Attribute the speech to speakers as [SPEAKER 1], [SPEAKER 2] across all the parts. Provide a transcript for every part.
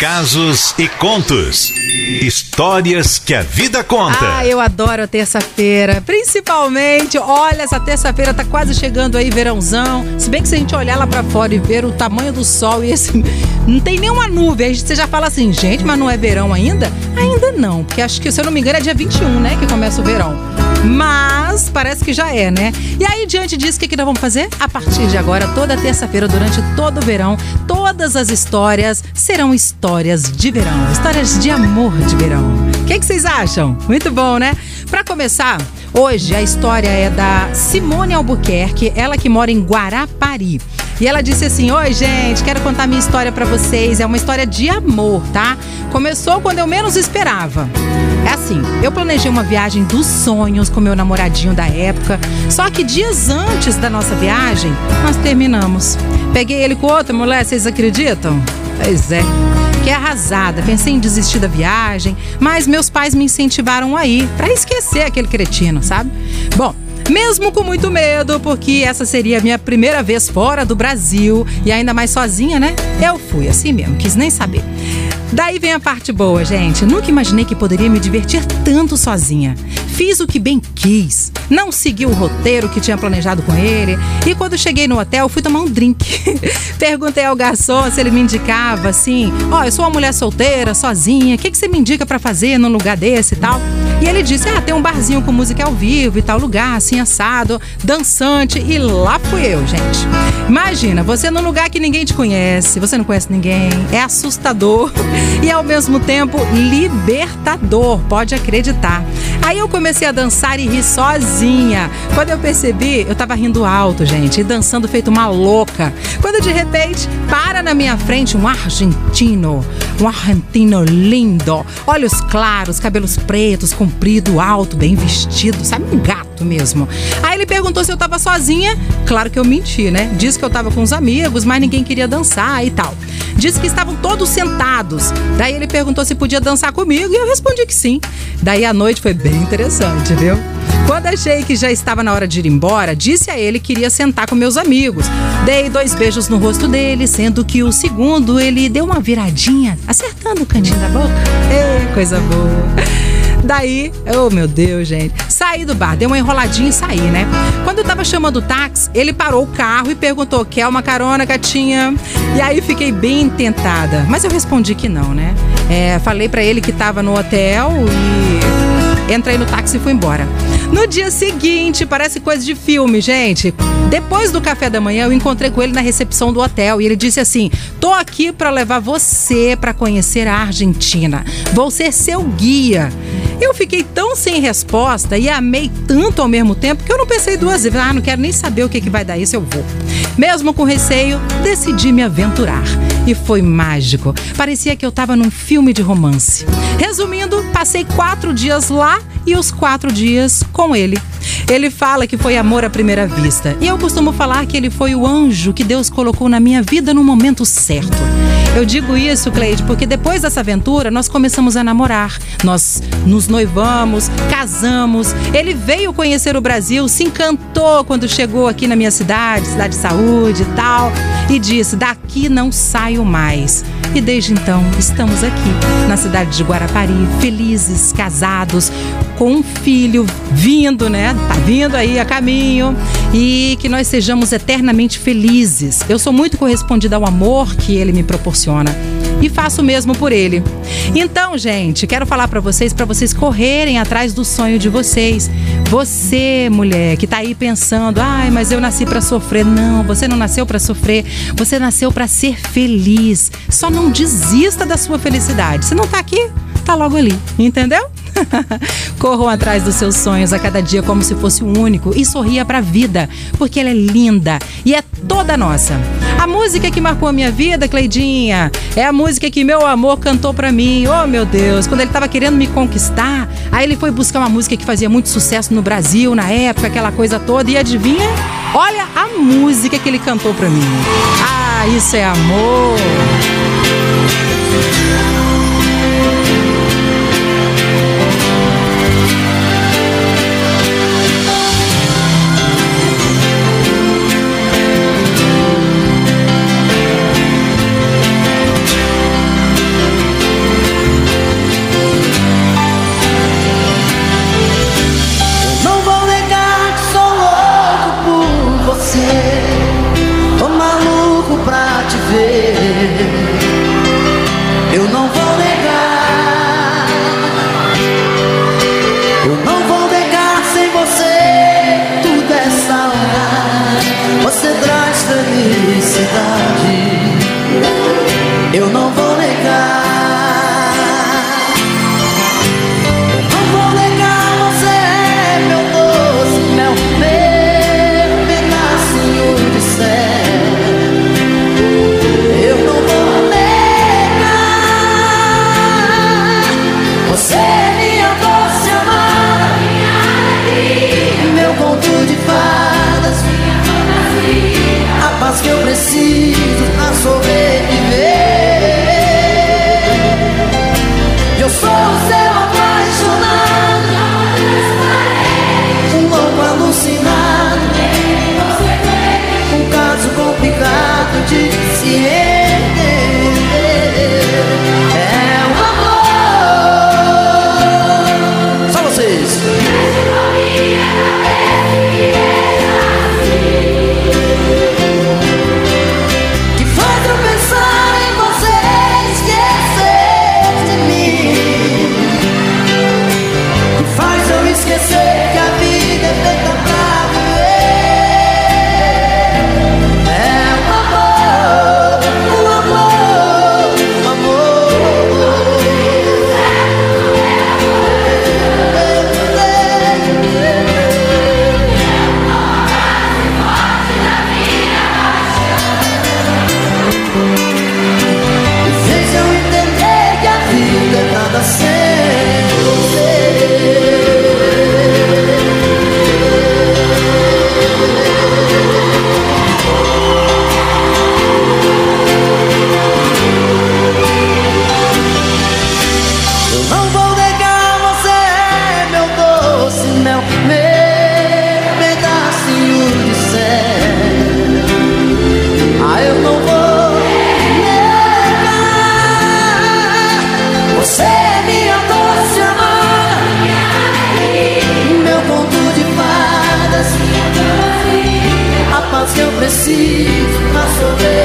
[SPEAKER 1] casos e contos. Histórias que a vida conta.
[SPEAKER 2] Ah, eu adoro a terça-feira. Principalmente, olha, essa terça-feira tá quase chegando aí, verãozão. Se bem que se a gente olhar lá pra fora e ver o tamanho do sol e esse. Não tem nenhuma nuvem. Aí você já fala assim, gente, mas não é verão ainda? Ainda não, porque acho que, se eu não me engano, é dia 21, né? Que começa o verão. Mas parece que já é, né? E aí, diante disso, o que, que nós vamos fazer? A partir de agora, toda terça-feira, durante todo o verão, todas as histórias serão histórias de verão, histórias de amor de verão. O que, que vocês acham? Muito bom, né? Para começar, hoje a história é da Simone Albuquerque, ela que mora em Guarapari. E ela disse assim: Oi, gente, quero contar minha história para vocês. É uma história de amor, tá? Começou quando eu menos esperava. É assim, eu planejei uma viagem dos sonhos com meu namoradinho da época, só que dias antes da nossa viagem, nós terminamos. Peguei ele com outra mulher, vocês acreditam? Pois é. Fiquei arrasada, pensei em desistir da viagem, mas meus pais me incentivaram a ir, pra esquecer aquele cretino, sabe? Bom, mesmo com muito medo, porque essa seria a minha primeira vez fora do Brasil e ainda mais sozinha, né? Eu fui assim mesmo, quis nem saber. Daí vem a parte boa, gente. Nunca imaginei que poderia me divertir tanto sozinha. Fiz o que bem quis. Não segui o roteiro que tinha planejado com ele. E quando cheguei no hotel, fui tomar um drink. Perguntei ao garçom se ele me indicava assim: Ó, oh, eu sou uma mulher solteira, sozinha. O que, que você me indica para fazer num lugar desse e tal? E ele disse: Ah, tem um barzinho com música ao vivo e tal lugar, assim, assado, dançante. E lá fui eu, gente. Imagina, você num lugar que ninguém te conhece, você não conhece ninguém. É assustador e ao mesmo tempo libertador, pode acreditar. Aí eu comecei a dançar e rir sozinha. Quando eu percebi, eu tava rindo alto, gente, e dançando feito uma louca. Quando de repente para na minha frente um argentino, um argentino lindo, olhos claros, cabelos pretos, comprido, alto, bem vestido, sabe, um gato mesmo. Aí ele perguntou se eu tava sozinha. Claro que eu menti, né? Disse que eu tava com os amigos, mas ninguém queria dançar e tal. Disse que estavam todos sentados. Daí ele perguntou se podia dançar comigo e eu respondi que sim. Daí a noite foi bem interessante, viu? Quando achei que já estava na hora de ir embora, disse a ele que iria sentar com meus amigos. Dei dois beijos no rosto dele, sendo que o segundo ele deu uma viradinha, acertando o cantinho da boca. Ei, coisa boa. Daí, oh meu Deus, gente. Saí do bar, dei uma enroladinha e saí, né? Quando eu tava chamando o táxi, ele parou o carro e perguntou: quer uma carona, gatinha? E aí fiquei bem tentada. Mas eu respondi que não, né? É, falei para ele que tava no hotel e entrei no táxi e fui embora. No dia seguinte, parece coisa de filme, gente. Depois do café da manhã, eu encontrei com ele na recepção do hotel e ele disse assim: "Tô aqui para levar você para conhecer a Argentina. Vou ser seu guia." Eu fiquei tão sem resposta e amei tanto ao mesmo tempo que eu não pensei duas vezes. Ah, não quero nem saber o que, que vai dar isso, eu vou. Mesmo com receio, decidi me aventurar. E foi mágico. Parecia que eu estava num filme de romance. Resumindo, passei quatro dias lá e os quatro dias com ele. Ele fala que foi amor à primeira vista. E eu costumo falar que ele foi o anjo que Deus colocou na minha vida no momento certo. Eu digo isso, Cleide, porque depois dessa aventura nós começamos a namorar. Nós nos noivamos, casamos. Ele veio conhecer o Brasil, se encantou quando chegou aqui na minha cidade, cidade de saúde e tal, e disse: daqui não saio mais. E desde então estamos aqui na cidade de Guarapari, felizes, casados, com um filho vindo, né? Tá vindo aí a caminho e que nós sejamos eternamente felizes. Eu sou muito correspondida ao amor que ele me proporciona e faço o mesmo por ele. Então, gente, quero falar para vocês, para vocês correrem atrás do sonho de vocês. Você, mulher, que tá aí pensando: "Ai, mas eu nasci para sofrer". Não, você não nasceu para sofrer. Você nasceu para ser feliz. Só não desista da sua felicidade. Se não tá aqui, tá logo ali, entendeu? Corram atrás dos seus sonhos a cada dia como se fosse o único e sorria para a vida, porque ela é linda e é toda nossa. A música que marcou a minha vida, Cleidinha, é a música que meu amor cantou para mim. Oh, meu Deus, quando ele tava querendo me conquistar, aí ele foi buscar uma música que fazia muito sucesso no Brasil na época, aquela coisa toda, e adivinha? Olha a música que ele cantou para mim. Ah, isso é amor. Eu não vou Passover.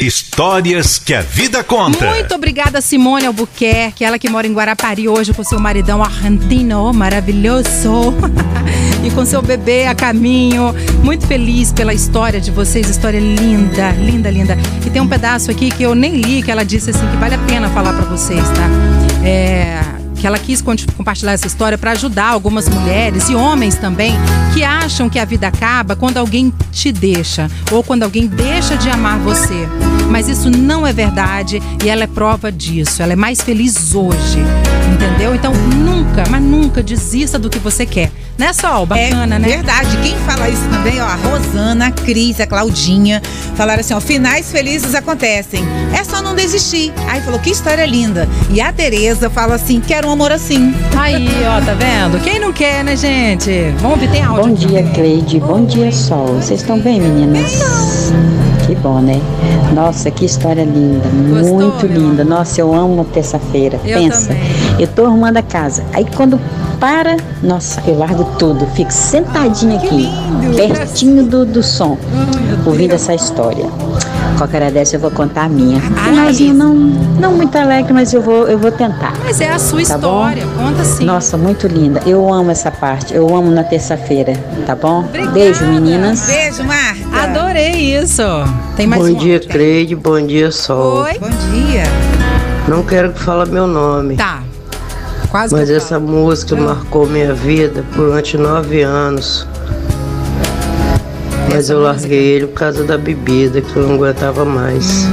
[SPEAKER 1] Histórias que a vida conta.
[SPEAKER 2] Muito obrigada, Simone Albuquerque, ela que mora em Guarapari hoje com seu maridão argentino maravilhoso. e com seu bebê a caminho. Muito feliz pela história de vocês, história linda, linda, linda. E tem um pedaço aqui que eu nem li, que ela disse assim que vale a pena falar para vocês, tá? É que ela quis compartilhar essa história para ajudar algumas mulheres e homens também que acham que a vida acaba quando alguém te deixa ou quando alguém deixa de amar você. Mas isso não é verdade e ela é prova disso. Ela é mais feliz hoje, entendeu? Então nunca, mas nunca desista do que você quer. Né, Sol? Bacana,
[SPEAKER 3] é
[SPEAKER 2] né?
[SPEAKER 3] Verdade. Quem fala isso também, ó, a Rosana, a Cris, a Claudinha, falaram assim, ó, finais felizes acontecem. É só não desistir. Aí falou, que história linda. E a Tereza fala assim, quero um amor assim.
[SPEAKER 2] Aí, ó, tá vendo? Quem não quer, né, gente? Vamos ver, tem áudio.
[SPEAKER 4] Bom dia, Cleide. Bom dia, Sol. Vocês estão bem, meninas? Que bom, né? Nossa, que história linda.
[SPEAKER 2] Gostou,
[SPEAKER 4] muito linda. Nossa, eu amo terça-feira. Pensa.
[SPEAKER 2] também.
[SPEAKER 4] Eu tô arrumando a casa. Aí quando para, nossa, eu largo tudo. Fico sentadinha aqui,
[SPEAKER 3] lindo.
[SPEAKER 4] pertinho do, do som, ouvindo essa história. Qualquer hora dessa eu vou contar a minha. Finalzinho não, não muito alegre, mas eu vou, eu vou tentar.
[SPEAKER 2] Mas é a sua
[SPEAKER 4] Tá bom?
[SPEAKER 2] história, conta sim.
[SPEAKER 4] Nossa, muito linda. Eu amo essa parte. Eu amo na terça-feira, tá bom?
[SPEAKER 2] Obrigada.
[SPEAKER 4] Beijo, meninas.
[SPEAKER 3] Beijo, Marta.
[SPEAKER 2] Adorei isso. Tem mais
[SPEAKER 5] Bom
[SPEAKER 2] um
[SPEAKER 5] dia,
[SPEAKER 2] áudio.
[SPEAKER 5] Cleide. Bom dia, Sol.
[SPEAKER 2] Oi?
[SPEAKER 3] Bom dia.
[SPEAKER 5] Não quero que fale meu nome,
[SPEAKER 2] Tá. Quase
[SPEAKER 5] mas essa
[SPEAKER 2] falo.
[SPEAKER 5] música marcou minha vida durante nove anos. Mas
[SPEAKER 2] Essa
[SPEAKER 5] eu
[SPEAKER 2] música?
[SPEAKER 5] larguei ele por causa da bebida, que eu não aguentava mais.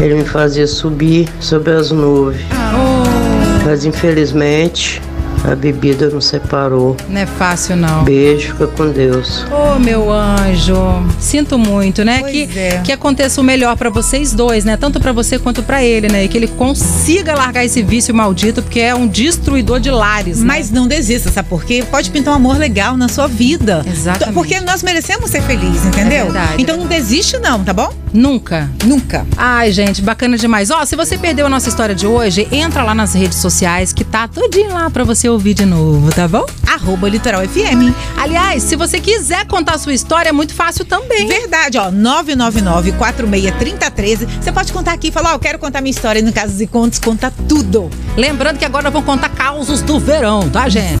[SPEAKER 5] Ele me fazia subir sobre as nuvens.
[SPEAKER 2] Oh,
[SPEAKER 5] Mas infelizmente a bebida nos separou.
[SPEAKER 2] não é fácil, não.
[SPEAKER 5] Beijo, fica com Deus.
[SPEAKER 2] Ô, meu anjo. Sinto muito, né?
[SPEAKER 3] Pois
[SPEAKER 2] que,
[SPEAKER 3] é.
[SPEAKER 2] que aconteça o melhor pra vocês dois, né? Tanto pra você quanto pra ele, né? E que ele consiga largar esse vício maldito, porque é um destruidor de lares. né?
[SPEAKER 3] Mas não desista, sabe por quê? Pode pintar um amor legal na sua vida.
[SPEAKER 2] Exatamente.
[SPEAKER 3] Porque nós merecemos ser felizes, entendeu?
[SPEAKER 2] É verdade.
[SPEAKER 3] Então não desiste não, tá bom?
[SPEAKER 2] Nunca.
[SPEAKER 3] Nunca.
[SPEAKER 2] Ai, gente, bacana demais. Ó, se você perdeu a nossa história de hoje, entra lá nas redes sociais que tá tudinho lá pra você ouvir de novo, tá bom?
[SPEAKER 3] Arroba Litoral FM.
[SPEAKER 2] Aliás, se você quiser contar a sua história, é muito fácil também.
[SPEAKER 3] Verdade, ó, 999-463013. Você pode contar aqui e falar, ó, eu quero contar minha história e no Casos e Contos, conta tudo.
[SPEAKER 2] Lembrando que agora vamos contar causos do verão, tá, gente?